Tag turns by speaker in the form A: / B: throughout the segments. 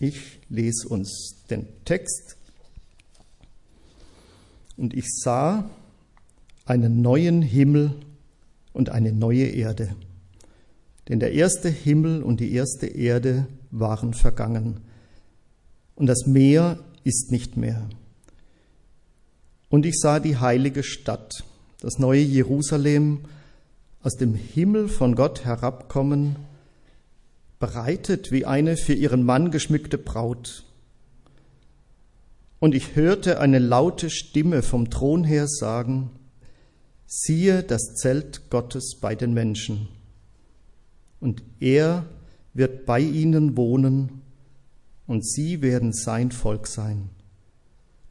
A: Ich lese uns den Text. Und ich sah einen neuen Himmel und eine neue Erde. Denn der erste Himmel und die erste Erde waren vergangen. Und das Meer ist nicht mehr. Und ich sah die heilige Stadt, das neue Jerusalem, aus dem Himmel von Gott herabkommen, bereitet wie eine für ihren Mann geschmückte Braut. Und ich hörte eine laute Stimme vom Thron her sagen, siehe das Zelt Gottes bei den Menschen. Und er wird bei ihnen wohnen, und sie werden sein Volk sein.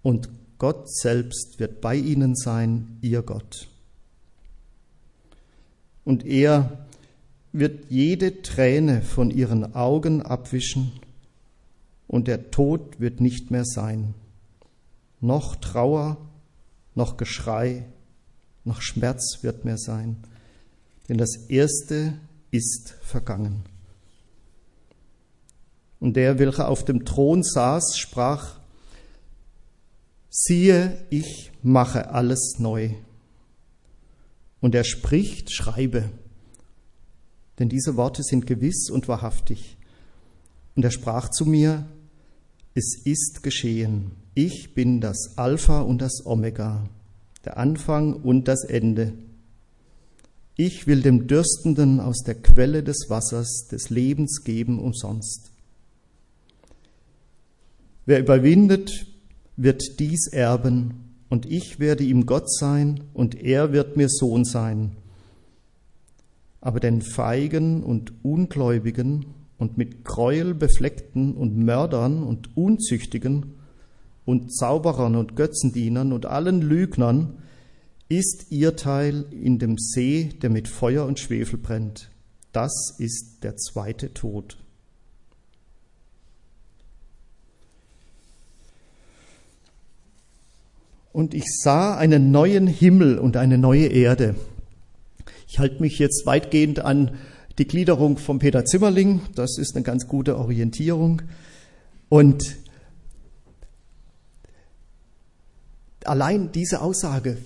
A: Und Gott selbst wird bei ihnen sein, ihr Gott. Und er wird jede Träne von ihren Augen abwischen, und der Tod wird nicht mehr sein. Noch Trauer, noch Geschrei, noch Schmerz wird mehr sein, denn das Erste ist vergangen. Und der, welcher auf dem Thron saß, sprach, siehe, ich mache alles neu. Und er spricht, schreibe, denn diese Worte sind gewiss und wahrhaftig. Und er sprach zu mir, es ist geschehen, ich bin das Alpha und das Omega, der Anfang und das Ende. Ich will dem Dürstenden aus der Quelle des Wassers des Lebens geben umsonst. Wer überwindet, wird dies erben, und ich werde ihm Gott sein, und er wird mir Sohn sein. Aber den Feigen und Ungläubigen und mit Gräuel befleckten und Mördern und Unzüchtigen und Zauberern und Götzendienern und allen Lügnern ist ihr Teil in dem See, der mit Feuer und Schwefel brennt. Das ist der zweite Tod. Und ich sah einen neuen Himmel und eine neue Erde. Ich halte mich jetzt weitgehend an die Gliederung von Peter Zimmerling. Das ist eine ganz gute Orientierung. Und allein diese Aussage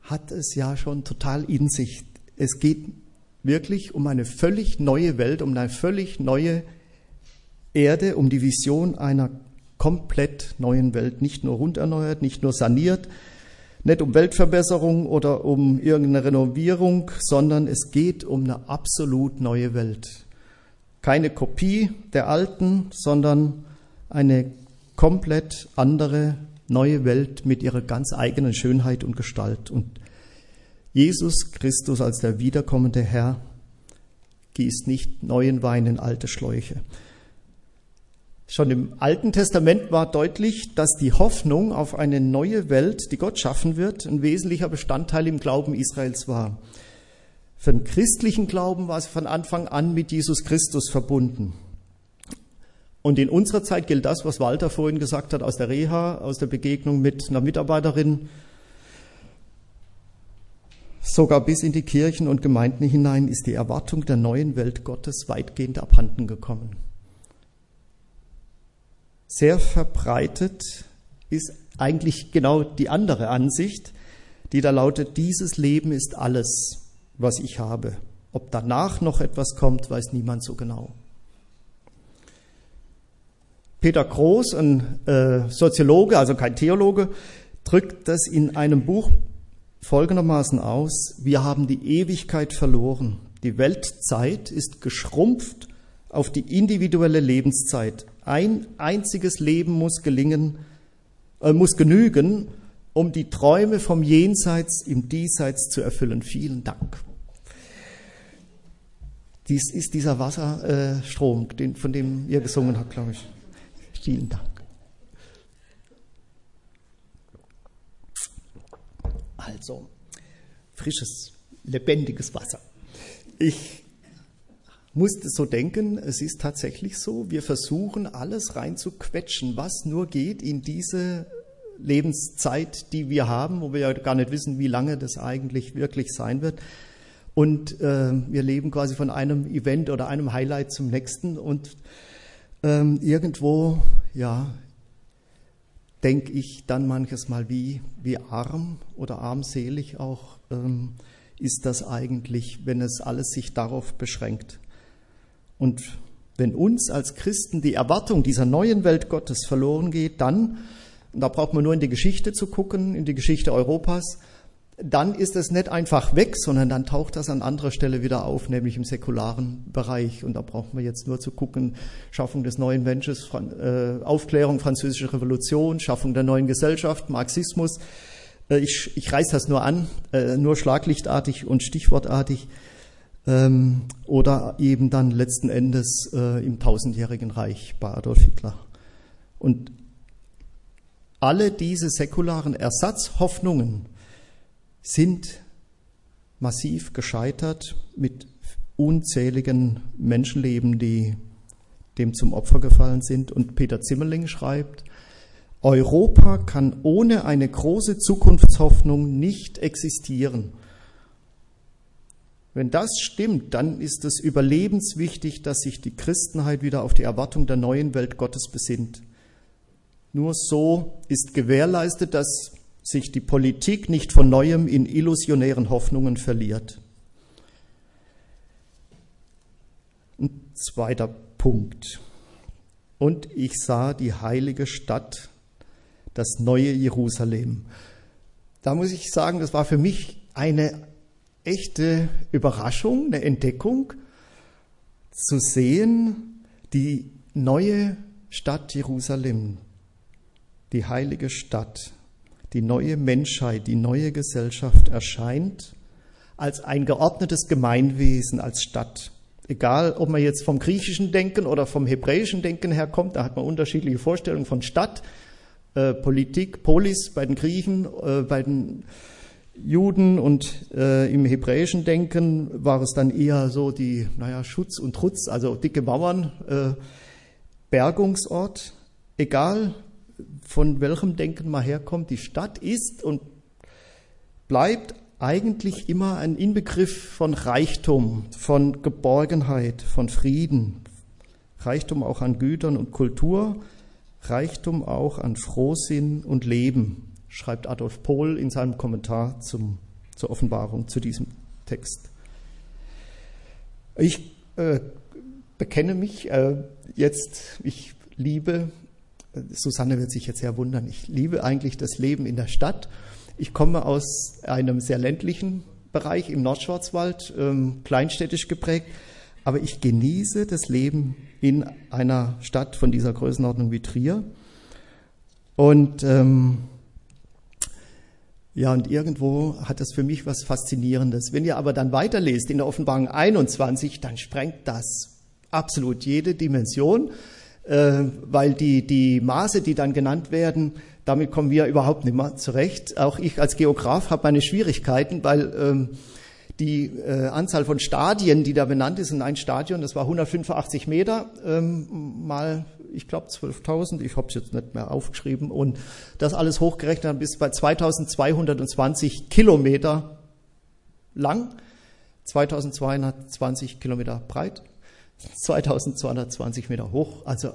A: hat es ja schon total in sich. Es geht wirklich um eine völlig neue Welt, um eine völlig neue Erde, um die Vision einer komplett neuen Welt, nicht nur runderneuert, nicht nur saniert, nicht um Weltverbesserung oder um irgendeine Renovierung, sondern es geht um eine absolut neue Welt. Keine Kopie der alten, sondern eine komplett andere neue Welt mit ihrer ganz eigenen Schönheit und Gestalt. Und Jesus Christus als der wiederkommende Herr gießt nicht neuen Wein in alte Schläuche. Schon im Alten Testament war deutlich, dass die Hoffnung auf eine neue Welt, die Gott schaffen wird, ein wesentlicher Bestandteil im Glauben Israels war. Für den christlichen Glauben war es von Anfang an mit Jesus Christus verbunden. Und in unserer Zeit gilt das, was Walter vorhin gesagt hat aus der Reha, aus der Begegnung mit einer Mitarbeiterin, sogar bis in die Kirchen und Gemeinden hinein ist die Erwartung der neuen Welt Gottes weitgehend abhanden gekommen sehr verbreitet ist eigentlich genau die andere Ansicht, die da lautet, dieses Leben ist alles, was ich habe. Ob danach noch etwas kommt, weiß niemand so genau. Peter Groß, ein äh, Soziologe, also kein Theologe, drückt das in einem Buch folgendermaßen aus, wir haben die Ewigkeit verloren. Die Weltzeit ist geschrumpft auf die individuelle Lebenszeit. Ein einziges Leben muss gelingen, äh, muss genügen, um die Träume vom Jenseits im Diesseits zu erfüllen. Vielen Dank. Dies ist dieser Wasserstrom, den, von dem ihr gesungen habt, glaube ich. Vielen Dank. Also, frisches, lebendiges Wasser. Ich musste so denken, es ist tatsächlich so, wir versuchen alles reinzuquetschen, was nur geht in diese Lebenszeit, die wir haben, wo wir ja gar nicht wissen, wie lange das eigentlich wirklich sein wird. Und äh, wir leben quasi von einem Event oder einem Highlight zum nächsten und ähm, irgendwo, ja, denke ich dann manches Mal, wie, wie arm oder armselig auch ähm, ist das eigentlich, wenn es alles sich darauf beschränkt. Und wenn uns als Christen die Erwartung dieser neuen Welt Gottes verloren geht, dann, und da braucht man nur in die Geschichte zu gucken, in die Geschichte Europas, dann ist es nicht einfach weg, sondern dann taucht das an anderer Stelle wieder auf, nämlich im säkularen Bereich. Und da braucht man jetzt nur zu gucken, Schaffung des neuen Mensches, äh, Aufklärung, französische Revolution, Schaffung der neuen Gesellschaft, Marxismus. Äh, ich, ich reiß das nur an, äh, nur schlaglichtartig und stichwortartig. Ähm, oder eben dann letzten Endes im tausendjährigen Reich bei Adolf Hitler. Und alle diese säkularen Ersatzhoffnungen, sind massiv gescheitert mit unzähligen Menschenleben, die dem zum Opfer gefallen sind. Und Peter Zimmerling schreibt, Europa kann ohne eine große Zukunftshoffnung nicht existieren. Wenn das stimmt, dann ist es überlebenswichtig, dass sich die Christenheit wieder auf die Erwartung der neuen Welt Gottes besinnt. Nur so ist gewährleistet, dass sich die Politik nicht von neuem in illusionären Hoffnungen verliert. Ein zweiter Punkt. Und ich sah die heilige Stadt, das neue Jerusalem. Da muss ich sagen, das war für mich eine echte Überraschung, eine Entdeckung, zu sehen, die neue Stadt Jerusalem, die heilige Stadt, die neue Menschheit, die neue Gesellschaft erscheint als ein geordnetes Gemeinwesen, als Stadt. Egal, ob man jetzt vom griechischen Denken oder vom hebräischen Denken herkommt, da hat man unterschiedliche Vorstellungen von Stadt, äh, Politik, Polis bei den Griechen, äh, bei den Juden und äh, im hebräischen Denken war es dann eher so die, naja, Schutz und Trutz, also dicke Mauern, äh, Bergungsort. Egal, von welchem Denken man herkommt, die Stadt ist und bleibt eigentlich immer ein Inbegriff von Reichtum, von Geborgenheit, von Frieden, Reichtum auch an Gütern und Kultur, Reichtum auch an Frohsinn und Leben, schreibt Adolf Pohl in seinem Kommentar zum, zur Offenbarung zu diesem Text. Ich äh, bekenne mich äh, jetzt, ich liebe Susanne wird sich jetzt sehr wundern. Ich liebe eigentlich das Leben in der Stadt. Ich komme aus einem sehr ländlichen Bereich im Nordschwarzwald, ähm, kleinstädtisch geprägt, aber ich genieße das Leben in einer Stadt von dieser Größenordnung wie Trier. Und ähm, ja, und irgendwo hat das für mich was Faszinierendes. Wenn ihr aber dann weiterlest in der Offenbarung 21, dann sprengt das absolut jede Dimension. Äh, weil die, die Maße, die dann genannt werden, damit kommen wir überhaupt nicht mehr zurecht. Auch ich als Geograf habe meine Schwierigkeiten, weil ähm, die äh, Anzahl von Stadien, die da benannt ist, in ein Stadion, das war 185 Meter ähm, mal, ich glaube 12.000, ich habe es jetzt nicht mehr aufgeschrieben. Und das alles hochgerechnet dann bis bei 2.220 Kilometer lang, 2.220 Kilometer breit 2220 Meter hoch, also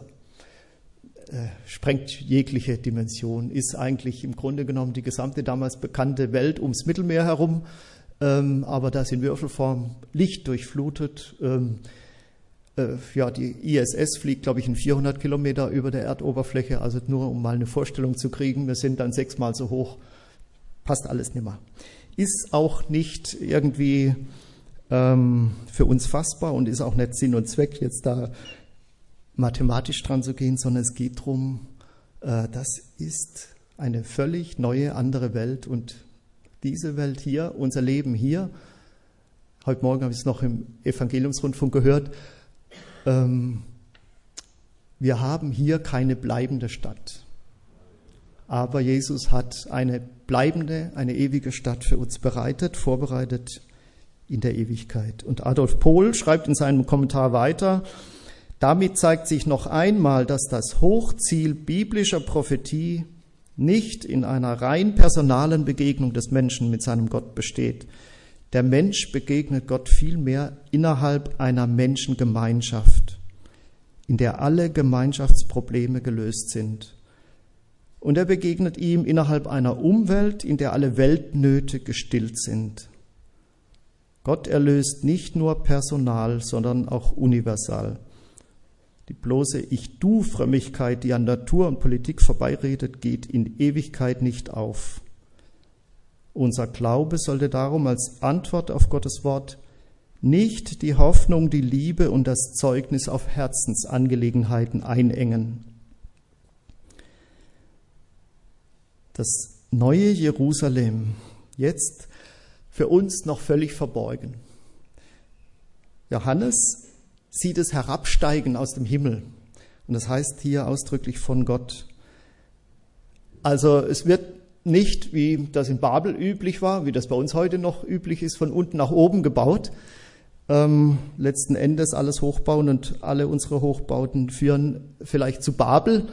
A: äh, sprengt jegliche Dimension, ist eigentlich im Grunde genommen die gesamte damals bekannte Welt ums Mittelmeer herum, ähm, aber das in Würfelform, Licht durchflutet. Ähm, äh, ja, die ISS fliegt, glaube ich, in 400 Kilometer über der Erdoberfläche, also nur um mal eine Vorstellung zu kriegen, wir sind dann sechsmal so hoch, passt alles nicht mehr. Ist auch nicht irgendwie ähm, für uns fassbar und ist auch nicht Sinn und Zweck, jetzt da mathematisch dran zu gehen, sondern es geht darum, äh, das ist eine völlig neue, andere Welt und diese Welt hier, unser Leben hier, heute Morgen habe ich es noch im Evangeliumsrundfunk gehört, ähm, wir haben hier keine bleibende Stadt. Aber Jesus hat eine bleibende, eine ewige Stadt für uns bereitet, vorbereitet in der Ewigkeit. Und Adolf Pohl schreibt in seinem Kommentar weiter, damit zeigt sich noch einmal, dass das Hochziel biblischer Prophetie nicht in einer rein personalen Begegnung des Menschen mit seinem Gott besteht. Der Mensch begegnet Gott vielmehr innerhalb einer Menschengemeinschaft. in der alle Gemeinschaftsprobleme gelöst sind. Und er begegnet ihm innerhalb einer Umwelt, in der alle Weltnöte gestillt sind. Gott erlöst nicht nur personal, sondern auch universal. Die bloße Ich-Du-Frömmigkeit, die an Natur und Politik vorbeiredet, geht in Ewigkeit nicht auf. Unser Glaube sollte darum als Antwort auf Gottes Wort nicht die Hoffnung, die Liebe und das Zeugnis auf Herzensangelegenheiten einengen. Das neue Jerusalem, jetzt für uns noch völlig verborgen. Johannes sieht es herabsteigen aus dem Himmel. Und das heißt hier ausdrücklich von Gott. Also es wird nicht, wie das in Babel üblich war, wie das bei uns heute noch üblich ist, von unten nach oben gebaut. Ähm, letzten Endes alles hochbauen und alle unsere Hochbauten führen vielleicht zu Babel,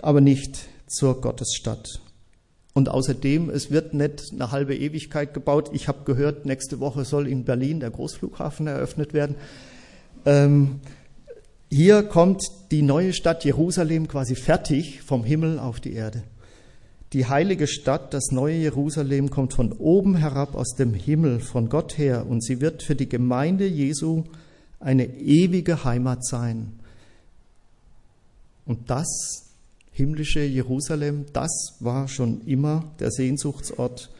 A: aber nicht zur Gottesstadt. Und außerdem, es wird nicht eine halbe Ewigkeit gebaut. Ich habe gehört, nächste Woche soll in Berlin der Großflughafen eröffnet werden. Ähm, hier kommt die neue Stadt Jerusalem quasi fertig vom Himmel auf die Erde. Die heilige Stadt, das neue Jerusalem, kommt von oben herab aus dem Himmel, von Gott her, und sie wird für die Gemeinde Jesu eine ewige Heimat sein. Und das himmlische Jerusalem, das war schon immer der Sehnsuchtsort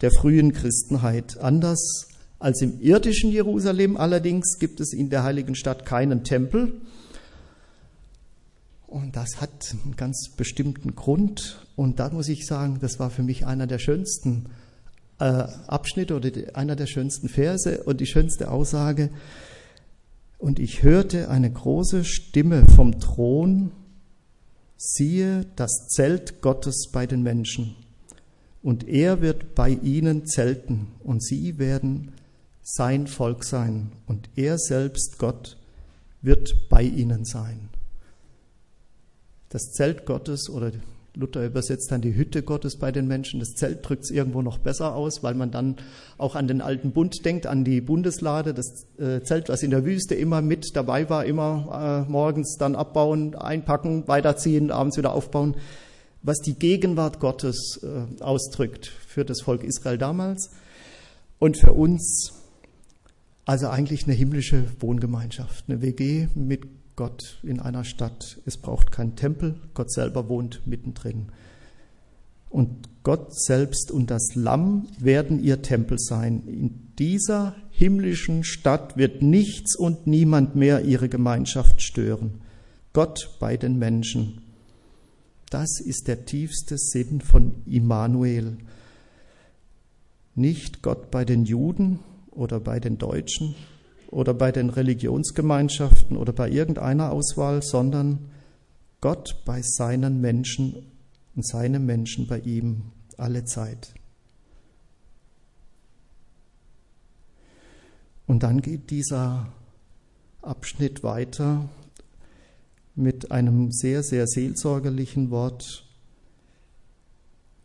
A: der frühen Christenheit. Anders als im irdischen Jerusalem allerdings gibt es in der heiligen Stadt keinen Tempel. Und das hat einen ganz bestimmten Grund. Und da muss ich sagen, das war für mich einer der schönsten äh, Abschnitte oder die, einer der schönsten Verse und die schönste Aussage. Und ich hörte eine große Stimme vom Thron, siehe das Zelt Gottes bei den Menschen. Und er wird bei ihnen zelten und sie werden sein Volk sein und er selbst, Gott, wird bei ihnen sein. Das Zelt Gottes oder Luther übersetzt dann die Hütte Gottes bei den Menschen. Das Zelt drückt es irgendwo noch besser aus, weil man dann auch an den alten Bund denkt, an die Bundeslade, das äh, Zelt, was in der Wüste immer mit dabei war, immer äh, morgens dann abbauen, einpacken, weiterziehen, abends wieder aufbauen, was die Gegenwart Gottes äh, ausdrückt für das Volk Israel damals und für uns also eigentlich eine himmlische Wohngemeinschaft, eine WG mit Gott in einer Stadt. Es braucht keinen Tempel, Gott selber wohnt mittendrin. Und Gott selbst und das Lamm werden ihr Tempel sein. In dieser himmlischen Stadt wird nichts und niemand mehr ihre Gemeinschaft stören. Gott bei den Menschen. Das ist der tiefste Sinn von Immanuel. Nicht Gott bei den Juden, oder bei den Deutschen oder bei den Religionsgemeinschaften oder bei irgendeiner Auswahl, sondern Gott bei seinen Menschen und seine Menschen bei ihm alle Zeit. Und dann geht dieser Abschnitt weiter mit einem sehr, sehr seelsorgerlichen Wort.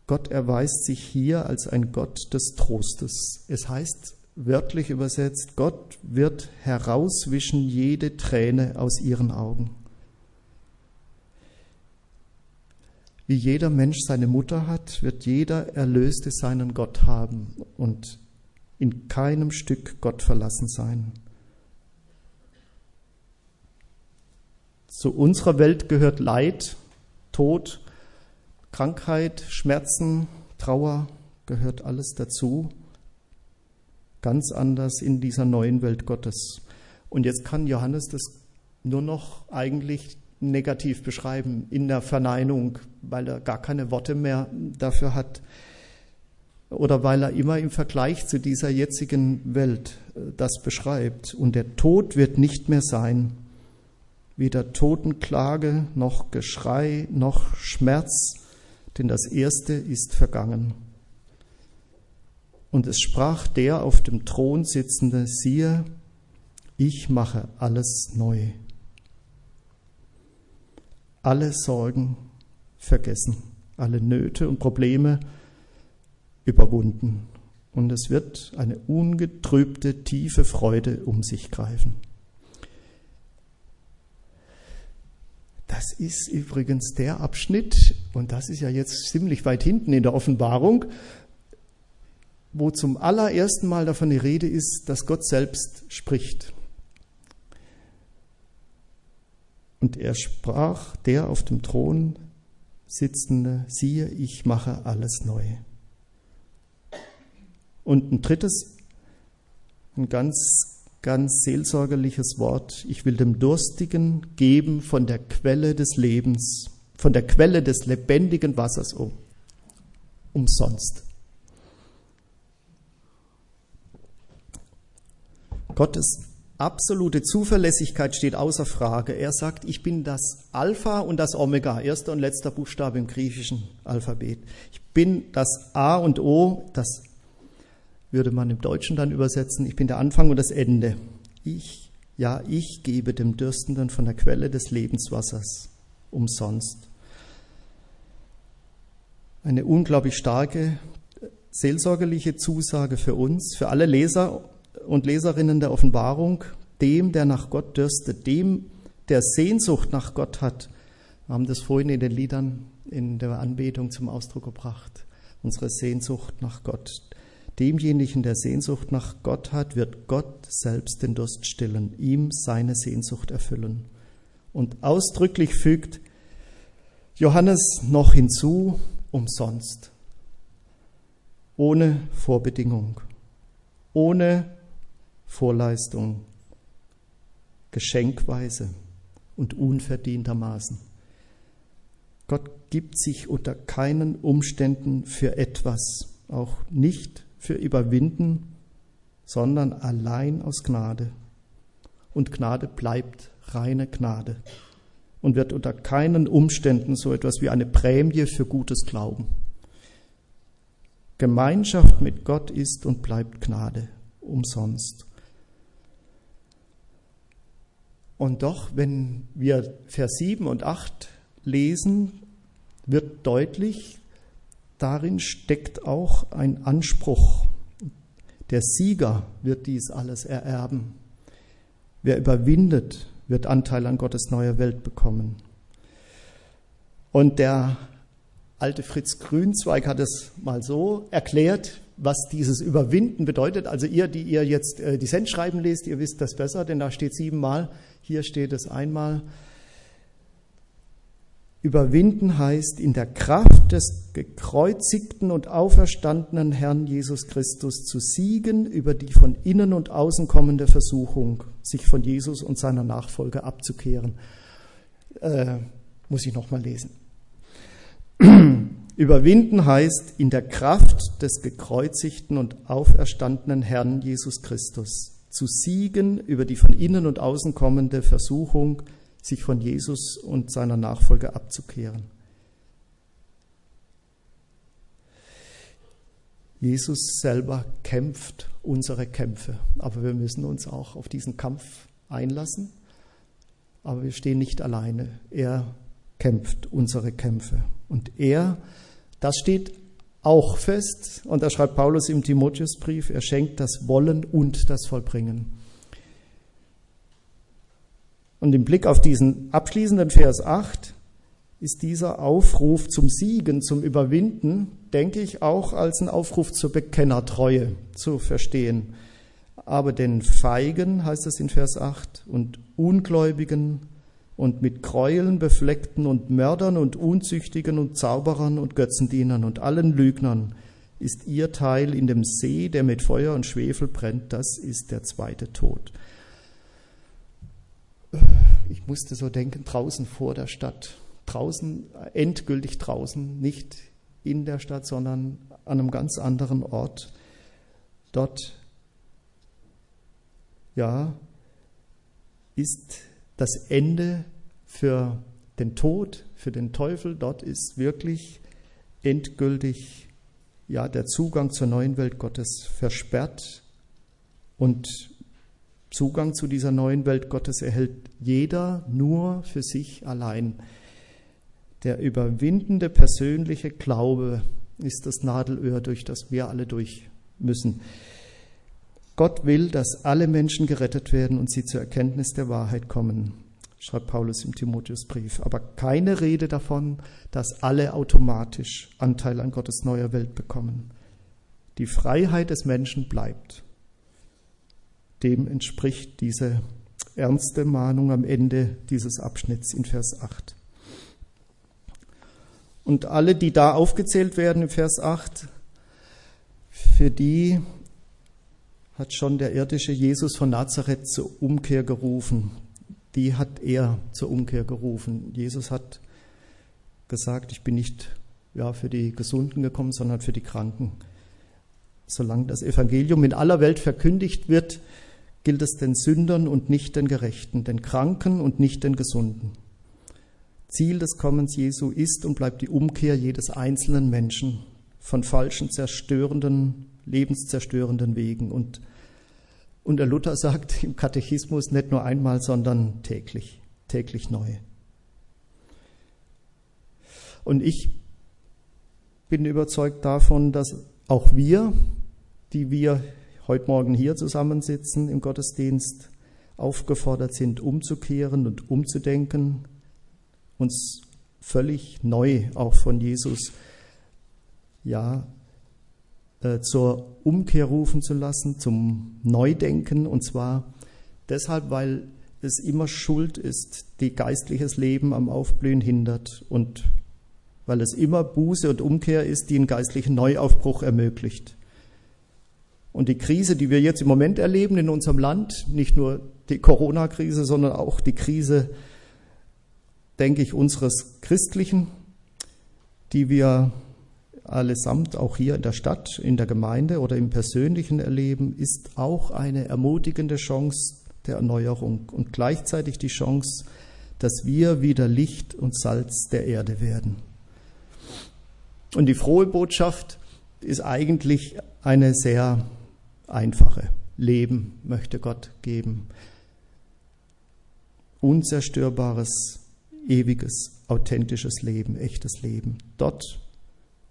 A: Gott erweist sich hier als ein Gott des Trostes. Es heißt wörtlich übersetzt, Gott wird herauswischen jede Träne aus ihren Augen. Wie jeder Mensch seine Mutter hat, wird jeder Erlöste seinen Gott haben und in keinem Stück Gott verlassen sein. Zu unserer Welt gehört Leid, Tod, Krankheit, Schmerzen, Trauer, gehört alles dazu ganz anders in dieser neuen Welt Gottes. Und jetzt kann Johannes das nur noch eigentlich negativ beschreiben in der Verneinung, weil er gar keine Worte mehr dafür hat oder weil er immer im Vergleich zu dieser jetzigen Welt äh, das beschreibt. Und der Tod wird nicht mehr sein, weder Totenklage noch Geschrei noch Schmerz, denn das Erste ist vergangen. Und es sprach der auf dem Thron sitzende, siehe, ich mache alles neu. Alle Sorgen vergessen, alle Nöte und Probleme überwunden. Und es wird eine ungetrübte, tiefe Freude um sich greifen. das ist übrigens der Abschnitt, und das ist ja jetzt ziemlich weit hinten in der Offenbarung, wo zum allerersten Mal davon die Rede ist, dass Gott selbst spricht. Und er sprach, der auf dem Thron sitzende, siehe, ich mache alles neu. Und ein drittes, ein ganz, ganz seelsorgerliches Wort, ich will dem Durstigen geben von der Quelle des Lebens, von der Quelle des lebendigen Wassers um, umsonst. Gottes absolute Zuverlässigkeit steht außer Frage. Er sagt, ich bin das Alpha und das Omega, erster und letzter Buchstabe im griechischen Alphabet. Ich bin das A und O, das würde man im Deutschen dann übersetzen, ich bin der Anfang und das Ende. Ich, ja, ich gebe dem Dürstenden von der Quelle des Lebenswassers umsonst. Eine unglaublich starke seelsorgerliche Zusage für uns, für alle Leser und Leserinnen der Offenbarung, dem, der nach Gott dürstet, dem, der Sehnsucht nach Gott hat. Wir haben das vorhin in den Liedern in der Anbetung zum Ausdruck gebracht. Unsere Sehnsucht nach Gott. Demjenigen, der Sehnsucht nach Gott hat, wird Gott selbst den Durst stillen, ihm seine Sehnsucht erfüllen. Und ausdrücklich fügt Johannes noch hinzu, umsonst, ohne Vorbedingung, ohne Vorleistung, geschenkweise und unverdientermaßen. Gott gibt sich unter keinen Umständen für etwas, auch nicht für Überwinden, sondern allein aus Gnade. Und Gnade bleibt reine Gnade und wird unter keinen Umständen so etwas wie eine Prämie für gutes Glauben. Gemeinschaft mit Gott ist und bleibt Gnade umsonst. Und doch, wenn wir Vers 7 und 8 lesen, wird deutlich, darin steckt auch ein Anspruch. Der Sieger wird dies alles ererben. Wer überwindet, wird Anteil an Gottes neuer Welt bekommen. Und der alte Fritz Grünzweig hat es mal so erklärt, was dieses Überwinden bedeutet. Also ihr, die ihr jetzt äh, die Sendschreiben lest, ihr wisst das besser, denn da steht siebenmal hier steht es einmal. Überwinden heißt in der Kraft des gekreuzigten und auferstandenen Herrn Jesus Christus zu siegen über die von innen und außen kommende Versuchung, sich von Jesus und seiner Nachfolge abzukehren. Äh, muss ich nochmal lesen. Überwinden heißt in der Kraft des gekreuzigten und auferstandenen Herrn Jesus Christus zu siegen über die von innen und außen kommende Versuchung, sich von Jesus und seiner Nachfolge abzukehren. Jesus selber kämpft unsere Kämpfe, aber wir müssen uns auch auf diesen Kampf einlassen. Aber wir stehen nicht alleine. Er kämpft unsere Kämpfe. Und er, das steht auch fest, und da schreibt Paulus im Timotheusbrief, er schenkt das Wollen und das Vollbringen. Und im Blick auf diesen abschließenden Vers 8 ist dieser Aufruf zum Siegen, zum Überwinden, denke ich, auch als ein Aufruf zur Bekennertreue zu verstehen. Aber den Feigen, heißt es in Vers 8, und Ungläubigen und mit Gräueln befleckten und Mördern und Unzüchtigen und Zauberern und Götzendienern und allen Lügnern ist ihr Teil in dem See, der mit Feuer und Schwefel brennt, das ist der zweite Tod. Ich musste so denken, draußen vor der Stadt, draußen, endgültig draußen, nicht in der Stadt, sondern an einem ganz anderen Ort. Dort, ja, ist das Ende für den Tod, für den Teufel. Dort ist wirklich endgültig ja, der Zugang zur neuen Welt Gottes versperrt und Zugang zu dieser neuen Welt Gottes erhält jeder nur für sich allein. Der überwindende persönliche Glaube ist das Nadelöhr, durch das wir alle durch müssen. Gott will, dass alle Menschen gerettet werden und sie zur Erkenntnis der Wahrheit kommen. schreibt Paulus im Timotheusbrief. Aber keine Rede davon, dass alle automatisch Anteil an Gottes neuer Welt bekommen. Die Freiheit des Menschen bleibt. Dem entspricht diese ernste Mahnung am Ende dieses Abschnitts in Vers 8. Und alle, die da aufgezählt werden im Vers 8, für die hat schon der irdische Jesus von Nazareth zur Umkehr gerufen. Die hat er zur Umkehr gerufen. Jesus hat gesagt, ich bin nicht ja, für die Gesunden gekommen, sondern für die Kranken. Solange das Evangelium in aller Welt verkündigt wird, gilt es den Sündern und nicht den Gerechten, den Kranken und nicht den Gesunden. Ziel des Kommens Jesu ist und bleibt die Umkehr jedes einzelnen Menschen von falschen, zerstörenden, lebenszerstörenden Wegen. Und, und der Luther sagt im Katechismus nicht nur einmal, sondern täglich, täglich neu. Und ich bin überzeugt davon, dass auch wir, die wir heute Morgen hier zusammensitzen im Gottesdienst, aufgefordert sind, umzukehren und umzudenken, uns völlig neu auch von Jesus ja äh, zur Umkehr rufen zu lassen, zum Neudenken und zwar deshalb, weil es immer Schuld ist, die geistliches Leben am Aufblühen hindert und weil es immer Buße und Umkehr ist, die einen geistlichen Neuaufbruch ermöglicht. Und die Krise, die wir jetzt im Moment erleben in unserem Land, nicht nur die Corona-Krise, sondern auch die Krise denke ich, unseres Christlichen, die wir allesamt auch hier in der Stadt, in der Gemeinde oder im Persönlichen erleben, ist auch eine ermutigende Chance der Erneuerung und gleichzeitig die Chance, dass wir wieder Licht und Salz der Erde werden. Und die frohe Botschaft ist eigentlich eine sehr einfache. Leben möchte Gott geben. Unzerstörbares ewiges, authentisches Leben, echtes Leben. Dort,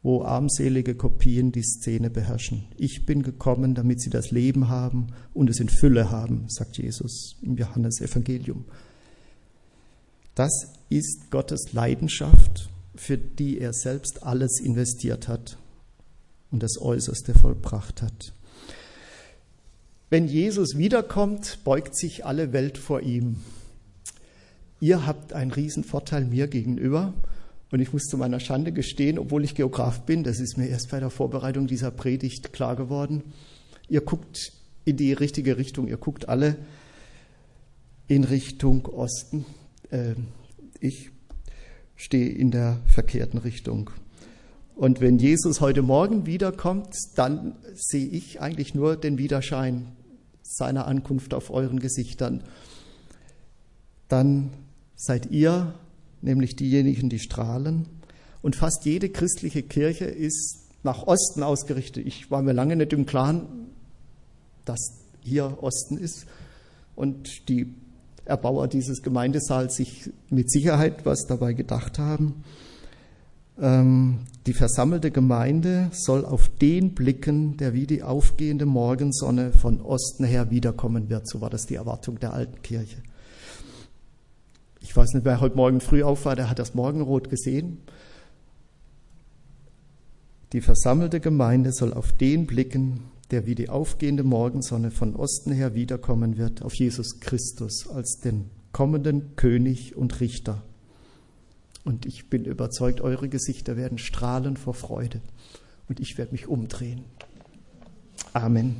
A: wo armselige Kopien die Szene beherrschen. Ich bin gekommen, damit sie das Leben haben und es in Fülle haben, sagt Jesus im Johannesevangelium. Das ist Gottes Leidenschaft, für die er selbst alles investiert hat und das Äußerste vollbracht hat. Wenn Jesus wiederkommt, beugt sich alle Welt vor ihm. Ihr habt einen Vorteil mir gegenüber. Und ich muss zu meiner Schande gestehen, obwohl ich Geograf bin, das ist mir erst bei der Vorbereitung dieser Predigt klar geworden. Ihr guckt in die richtige Richtung, ihr guckt alle in Richtung Osten. Ähm, ich stehe in der verkehrten Richtung. Und wenn Jesus heute Morgen wiederkommt, dann sehe ich eigentlich nur den Widerschein seiner Ankunft auf euren Gesichtern. Dann seid ihr nämlich diejenigen, die strahlen. Und fast jede christliche Kirche ist nach Osten ausgerichtet. Ich war mir lange nicht im Klaren, dass hier Osten ist. Und die Erbauer dieses Gemeindesaals sich mit Sicherheit was dabei gedacht haben. Ähm, die versammelte Gemeinde soll auf den blicken, der wie die aufgehende Morgensonne von Osten her wiederkommen wird. So war das die Erwartung der alten Kirche. Ich weiß nicht, wer heute Morgen früh auf war, der hat das Morgenrot gesehen. Die versammelte Gemeinde soll auf den blicken, der wie die aufgehende Morgensonne von Osten her wiederkommen wird, auf Jesus Christus als den kommenden König und Richter. Und ich bin überzeugt, eure Gesichter werden strahlen vor Freude und ich werde mich umdrehen. Amen.